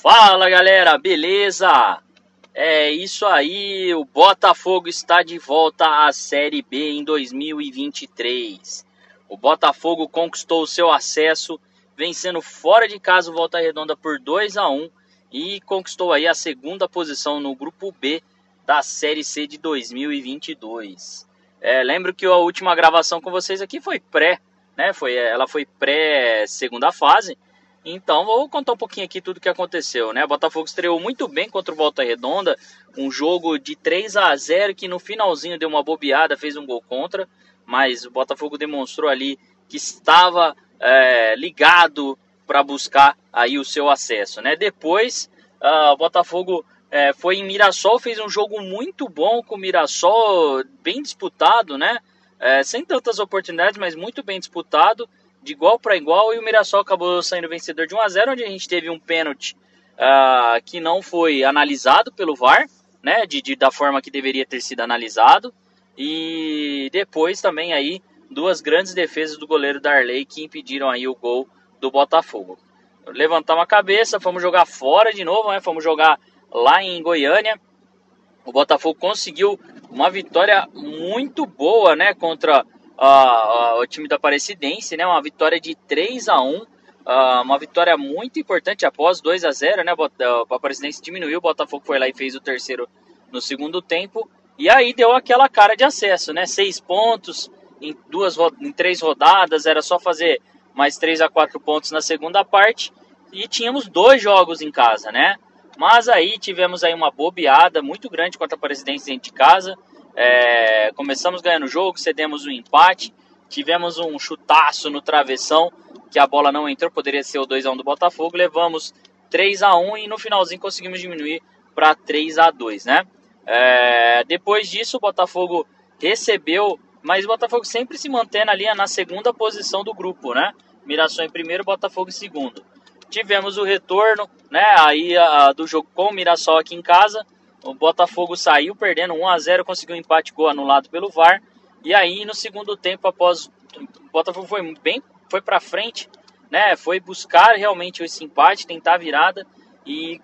Fala galera, beleza? É isso aí, o Botafogo está de volta à Série B em 2023. O Botafogo conquistou o seu acesso, vencendo fora de casa o Volta Redonda por 2 a 1 e conquistou aí a segunda posição no grupo B da Série C de 2022. É, lembro que a última gravação com vocês aqui foi pré, né? Foi, ela foi pré segunda fase. Então, vou contar um pouquinho aqui tudo que aconteceu, né? O Botafogo estreou muito bem contra o Volta Redonda, um jogo de 3 a 0 que no finalzinho deu uma bobeada, fez um gol contra, mas o Botafogo demonstrou ali que estava é, ligado para buscar aí o seu acesso, né? Depois, uh, o Botafogo é, foi em Mirassol, fez um jogo muito bom com o Mirassol, bem disputado, né? É, sem tantas oportunidades, mas muito bem disputado de igual para igual e o Mirassol acabou saindo vencedor de 1 a 0 onde a gente teve um pênalti uh, que não foi analisado pelo VAR, né, de, de, da forma que deveria ter sido analisado. E depois também aí duas grandes defesas do goleiro Darley que impediram aí o gol do Botafogo. Levantamos a cabeça, fomos jogar fora de novo, né? Fomos jogar lá em Goiânia. O Botafogo conseguiu uma vitória muito boa, né, contra o time da Aparecidense, né? Uma vitória de 3 a 1 uh, uma vitória muito importante após 2 a 0 né? O Aparecidense diminuiu, o Botafogo foi lá e fez o terceiro no segundo tempo. E aí deu aquela cara de acesso, né? Seis pontos em duas em três rodadas, era só fazer mais três a quatro pontos na segunda parte e tínhamos dois jogos em casa, né? Mas aí tivemos aí uma bobeada muito grande contra a Presidência dentro de casa. É, começamos ganhando o jogo, cedemos um empate, tivemos um chutaço no travessão, que a bola não entrou, poderia ser o 2 a 1 do Botafogo, levamos 3 a 1 e no finalzinho conseguimos diminuir para 3 a 2, né? É, depois disso, o Botafogo recebeu, mas o Botafogo sempre se mantendo ali na segunda posição do grupo, né? Mirassol em primeiro, Botafogo em segundo. Tivemos o retorno, né? Aí a, do jogo com o Mirassol aqui em casa. O Botafogo saiu perdendo 1 a 0 conseguiu um empate gol anulado pelo VAR. E aí no segundo tempo, após o Botafogo foi bem, foi para frente, né? Foi buscar realmente esse empate, tentar a virada e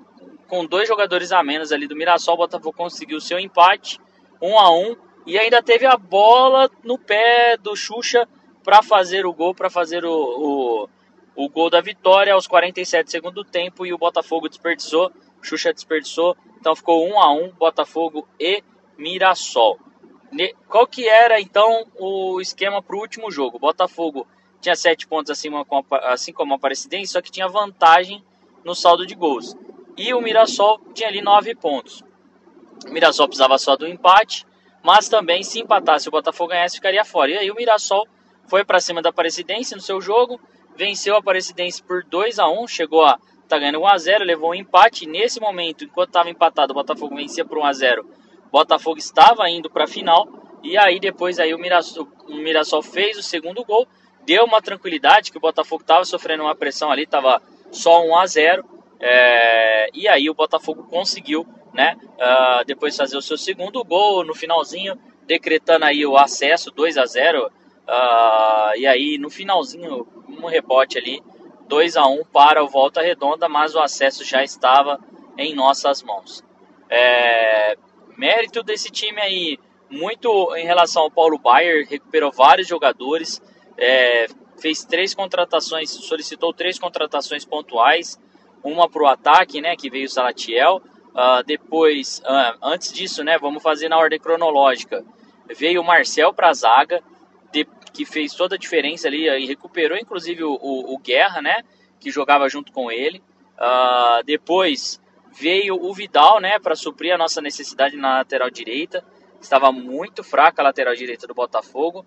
com dois jogadores a menos ali do Mirassol, o Botafogo conseguiu seu empate, 1 a 1 e ainda teve a bola no pé do Xuxa para fazer o gol, para fazer o, o, o, gol da vitória aos 47 segundos do tempo e o Botafogo desperdiçou, Xuxa desperdiçou então ficou 1 a 1 Botafogo e Mirassol. Qual que era então o esquema para o último jogo? Botafogo tinha 7 pontos acima, assim como a Aparecidense, só que tinha vantagem no saldo de gols. E o Mirassol tinha ali 9 pontos. O Mirassol precisava só do empate, mas também se empatasse o Botafogo ganhasse, ficaria fora. E aí o Mirassol foi para cima da Aparecidense no seu jogo, venceu a Aparecidense por 2 a 1 chegou a tá ganhando 1x0, levou um empate. Nesse momento, enquanto estava empatado, o Botafogo vencia por 1x0. O Botafogo estava indo para a final. E aí depois aí o Mirassol, o Mirassol fez o segundo gol. Deu uma tranquilidade que o Botafogo estava sofrendo uma pressão ali, estava só 1 a 0 é, E aí o Botafogo conseguiu, né? Uh, depois fazer o seu segundo gol no finalzinho, decretando aí o acesso 2 a 0 uh, ah, E aí no finalzinho, um rebote ali 2 a 1 para o Volta Redonda, mas o acesso já estava em nossas mãos. É, mérito desse time aí, muito em relação ao Paulo Baier, recuperou vários jogadores, é, fez três contratações, solicitou três contratações pontuais, uma para o ataque, né, que veio o Salatiel, uh, depois, uh, antes disso, né, vamos fazer na ordem cronológica, veio o Marcel para a zaga, que fez toda a diferença ali e recuperou inclusive o, o, o Guerra, né? Que jogava junto com ele. Uh, depois veio o Vidal, né? Para suprir a nossa necessidade na lateral direita. Estava muito fraca a lateral direita do Botafogo.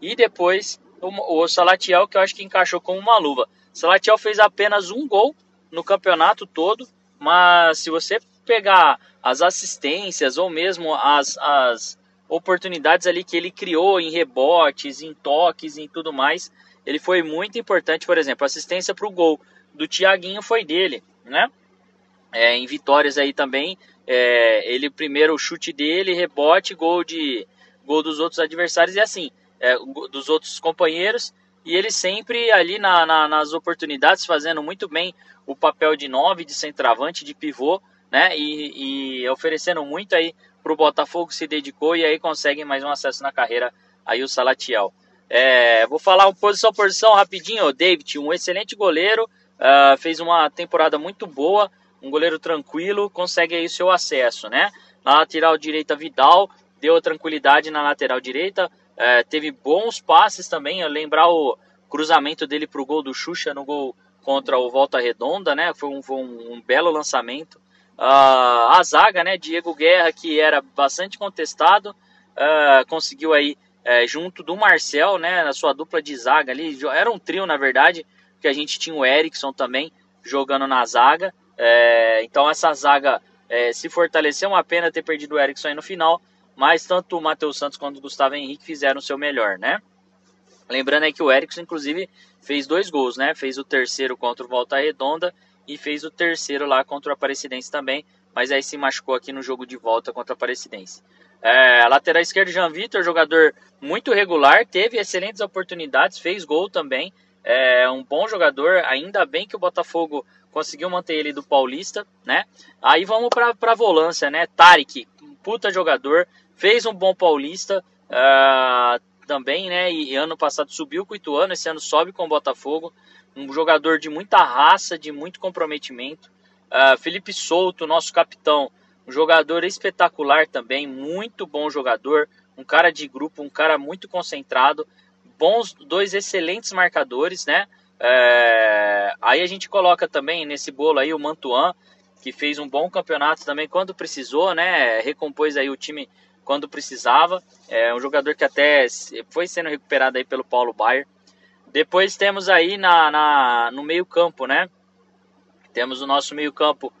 E depois o, o Salatiel, que eu acho que encaixou como uma luva. Salatiel fez apenas um gol no campeonato todo, mas se você pegar as assistências ou mesmo as, as oportunidades ali que ele criou em rebotes, em toques, em tudo mais. Ele foi muito importante, por exemplo, assistência para o gol do Thiaguinho foi dele, né? É, em vitórias aí também, é, ele primeiro o chute dele, rebote, gol de gol dos outros adversários e assim, é, dos outros companheiros e ele sempre ali na, na, nas oportunidades fazendo muito bem o papel de nove, de centroavante, de pivô, né? E, e oferecendo muito aí para o Botafogo se dedicou e aí consegue mais um acesso na carreira aí o Salatiel. É, vou falar posição por posição rapidinho. O David, um excelente goleiro, uh, fez uma temporada muito boa, um goleiro tranquilo, consegue aí o seu acesso, né? Na lateral direita, Vidal, deu tranquilidade na lateral direita, uh, teve bons passes também. Eu lembrar o cruzamento dele para o gol do Xuxa no gol contra o Volta Redonda, né? Foi um, um, um belo lançamento. A zaga, né? Diego Guerra, que era bastante contestado, uh, conseguiu aí é, junto do Marcel, né, na sua dupla de zaga ali, era um trio na verdade, que a gente tinha o Erickson também jogando na zaga, é, então essa zaga é, se fortaleceu, uma pena ter perdido o Erickson aí no final, mas tanto o Matheus Santos quanto o Gustavo Henrique fizeram o seu melhor, né? Lembrando aí que o Erickson, inclusive, fez dois gols, né? Fez o terceiro contra o Volta Redonda e fez o terceiro lá contra o Aparecidense também, mas aí se machucou aqui no jogo de volta contra o Aparecidense. É, lateral esquerdo, Jean Vitor, jogador muito regular, teve excelentes oportunidades, fez gol também. É um bom jogador, ainda bem que o Botafogo conseguiu manter ele do Paulista, né? Aí vamos para a volância, né? Tarek, puta jogador, fez um bom Paulista uh, também, né? E, ano passado subiu com o Ituano, esse ano sobe com o Botafogo. Um jogador de muita raça, de muito comprometimento. Uh, Felipe Souto, nosso capitão, um jogador espetacular também, muito bom jogador, um cara de grupo, um cara muito concentrado, bons, dois excelentes marcadores, né? É, aí a gente coloca também nesse bolo aí o Mantuan, que fez um bom campeonato também quando precisou, né? Recompôs aí o time quando precisava. É um jogador que até foi sendo recuperado aí pelo Paulo Baier. Depois temos aí na, na no meio campo, né? Temos o nosso meio campo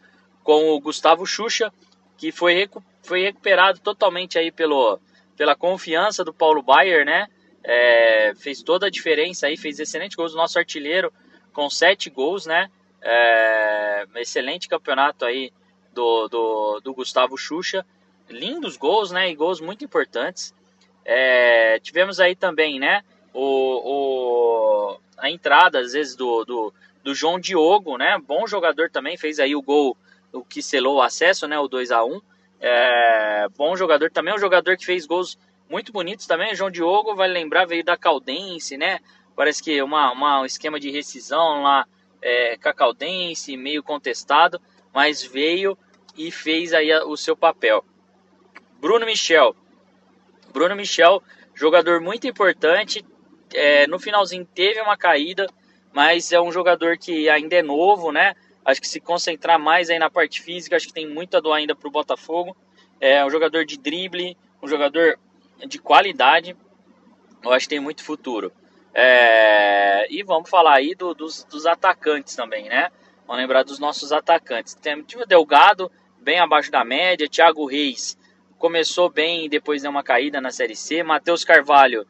com o Gustavo Xuxa, que foi, recu foi recuperado totalmente aí pelo, pela confiança do Paulo Baier, né? É, fez toda a diferença aí, fez excelente gols. O nosso artilheiro com sete gols, né? É, excelente campeonato aí do, do, do, Gustavo Xuxa. Lindos gols, né? E gols muito importantes. É, tivemos aí também, né? O, o, a entrada, às vezes, do, do, do João Diogo, né? Bom jogador também, fez aí o gol o que selou o acesso, né, o 2 a 1 é, Bom jogador também, um jogador que fez gols muito bonitos também. João Diogo, vai lembrar, veio da Caldense, né? Parece que uma, uma, um esquema de rescisão lá é, com a Caldense, meio contestado, mas veio e fez aí o seu papel. Bruno Michel. Bruno Michel, jogador muito importante. É, no finalzinho teve uma caída, mas é um jogador que ainda é novo, né? Acho que se concentrar mais aí na parte física, acho que tem muito a doar ainda para o Botafogo. É um jogador de drible, um jogador de qualidade. Eu acho que tem muito futuro. É... E vamos falar aí do, dos, dos, atacantes também, né? Vamos lembrar dos nossos atacantes. Temos o Delgado, bem abaixo da média. Thiago Reis começou bem e depois deu uma caída na Série C. Matheus Carvalho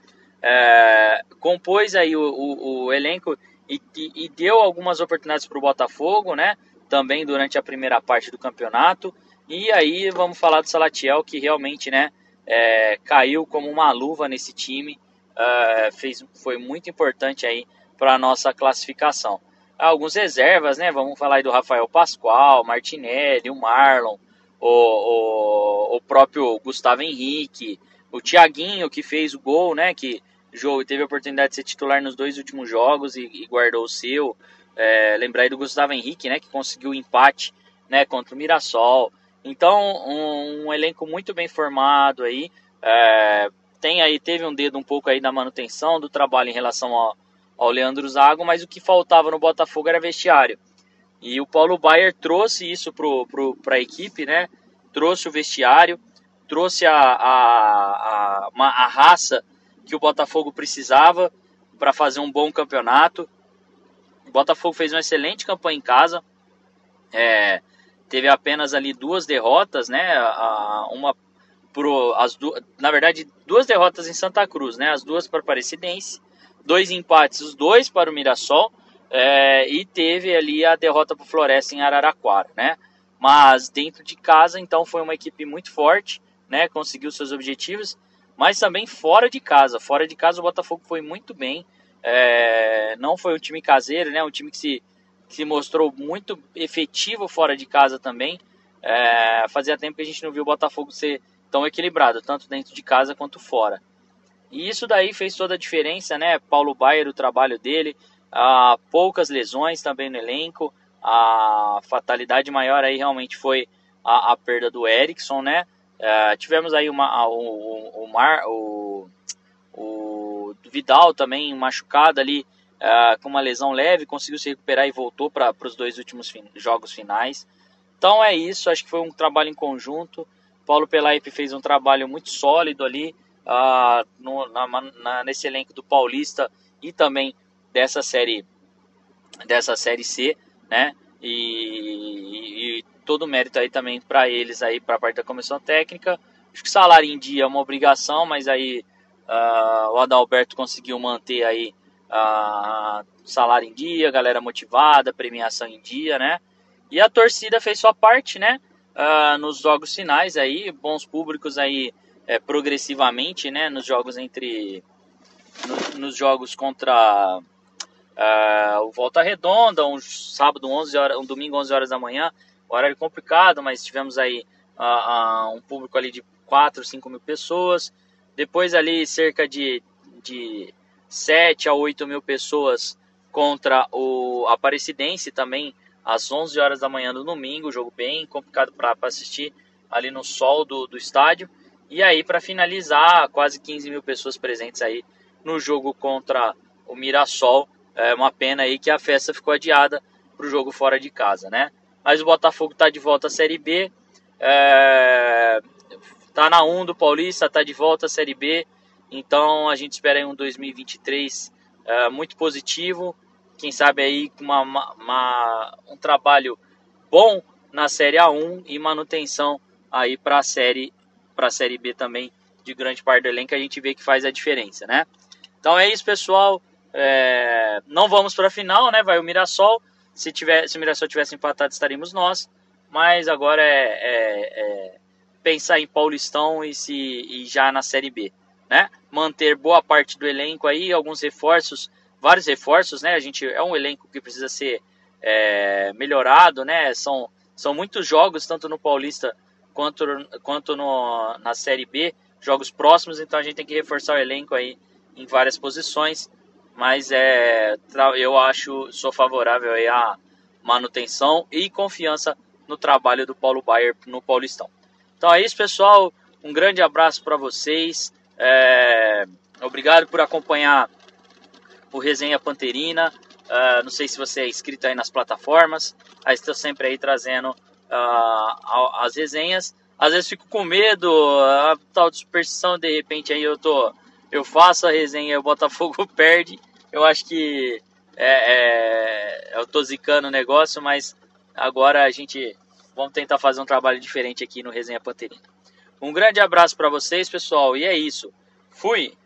é... compôs aí o, o, o elenco e, e, e deu algumas oportunidades para o Botafogo, né? Também durante a primeira parte do campeonato. E aí vamos falar do Salatiel, que realmente, né? É, caiu como uma luva nesse time. Uh, fez, foi muito importante aí para a nossa classificação. Alguns reservas, né? Vamos falar aí do Rafael Pascoal, Martinelli, o Marlon, o, o, o próprio Gustavo Henrique, o Thiaguinho que fez o gol, né? Que jogo, teve a oportunidade de ser titular nos dois últimos jogos e, e guardou o seu. É, lembrar aí do Gustavo Henrique, né, que conseguiu o empate, né, contra o Mirassol. Então, um, um elenco muito bem formado aí. É, tem aí, teve um dedo um pouco aí da manutenção do trabalho em relação ao, ao Leandro Zago, mas o que faltava no Botafogo era vestiário. E o Paulo Baier trouxe isso para a equipe, né? Trouxe o vestiário, trouxe a, a, a, a raça que o Botafogo precisava para fazer um bom campeonato. O Botafogo fez uma excelente campanha em casa. É, teve apenas ali duas derrotas, né? uma pro, as du na verdade duas derrotas em Santa Cruz, né? As duas para o Aparecidense, dois empates, os dois para o Mirassol é, e teve ali a derrota para o Floresta em Araraquara, né? Mas dentro de casa, então foi uma equipe muito forte, né? Conseguiu seus objetivos mas também fora de casa. Fora de casa o Botafogo foi muito bem. É, não foi um time caseiro, né? Um time que se, que se mostrou muito efetivo fora de casa também. É, fazia tempo que a gente não viu o Botafogo ser tão equilibrado, tanto dentro de casa quanto fora. E isso daí fez toda a diferença, né? Paulo Baier, o trabalho dele, ah, poucas lesões também no elenco. A fatalidade maior aí realmente foi a, a perda do Erickson, né? É, tivemos aí uma, o, o, o, Mar, o, o Vidal também machucado ali é, com uma lesão leve, conseguiu se recuperar e voltou para os dois últimos fin jogos finais. Então é isso, acho que foi um trabalho em conjunto. Paulo Pelaipe fez um trabalho muito sólido ali uh, no, na, na, nesse elenco do Paulista e também dessa série dessa série C, né? E todo o mérito aí também para eles aí para a parte da comissão técnica. Acho que salário em dia é uma obrigação, mas aí uh, o Adalberto conseguiu manter aí uh, salário em dia, galera motivada, premiação em dia, né? E a torcida fez sua parte, né? Uh, nos jogos finais aí, bons públicos aí é, progressivamente, né? Nos jogos entre. No, nos jogos contra uh, o Volta Redonda, um sábado, 11 horas, um domingo, 11 horas da manhã. Horário complicado, mas tivemos aí uh, um público ali de 4, 5 mil pessoas. Depois ali cerca de, de 7 a 8 mil pessoas contra o Aparecidense também às 11 horas da manhã do domingo, jogo bem complicado para assistir ali no sol do, do estádio. E aí, para finalizar, quase 15 mil pessoas presentes aí no jogo contra o Mirassol. É uma pena aí que a festa ficou adiada para o jogo fora de casa, né? Mas o Botafogo está de volta à Série B. É, tá na 1 do Paulista, está de volta à Série B. Então a gente espera aí um 2023 é, muito positivo quem sabe aí com uma, uma, um trabalho bom na Série A1 e manutenção aí para a série série B também de grande parte do elenco a gente vê que faz a diferença, né? Então é isso, pessoal. É, não vamos para a final, né? Vai o Mirassol. Se tiver, se o Mirassol tivesse empatado, estaríamos nós. Mas agora é, é, é pensar em Paulistão e se e já na Série B, né? Manter boa parte do elenco aí, alguns reforços vários reforços, né? A gente é um elenco que precisa ser é, melhorado, né? São, são muitos jogos, tanto no Paulista quanto, quanto no, na Série B, jogos próximos, então a gente tem que reforçar o elenco aí em várias posições, mas é, eu acho, sou favorável à manutenção e confiança no trabalho do Paulo Baier no Paulistão. Então é isso, pessoal. Um grande abraço para vocês. É, obrigado por acompanhar o Resenha Panterina. Uh, não sei se você é inscrito aí nas plataformas. Aí estou sempre aí trazendo uh, as resenhas. Às vezes fico com medo, a tal de superstição, de repente aí eu tô. Eu faço a resenha o Botafogo perde. Eu acho que é, é, eu tô zicando o negócio, mas agora a gente vamos tentar fazer um trabalho diferente aqui no Resenha Panterina. Um grande abraço para vocês, pessoal, e é isso. Fui!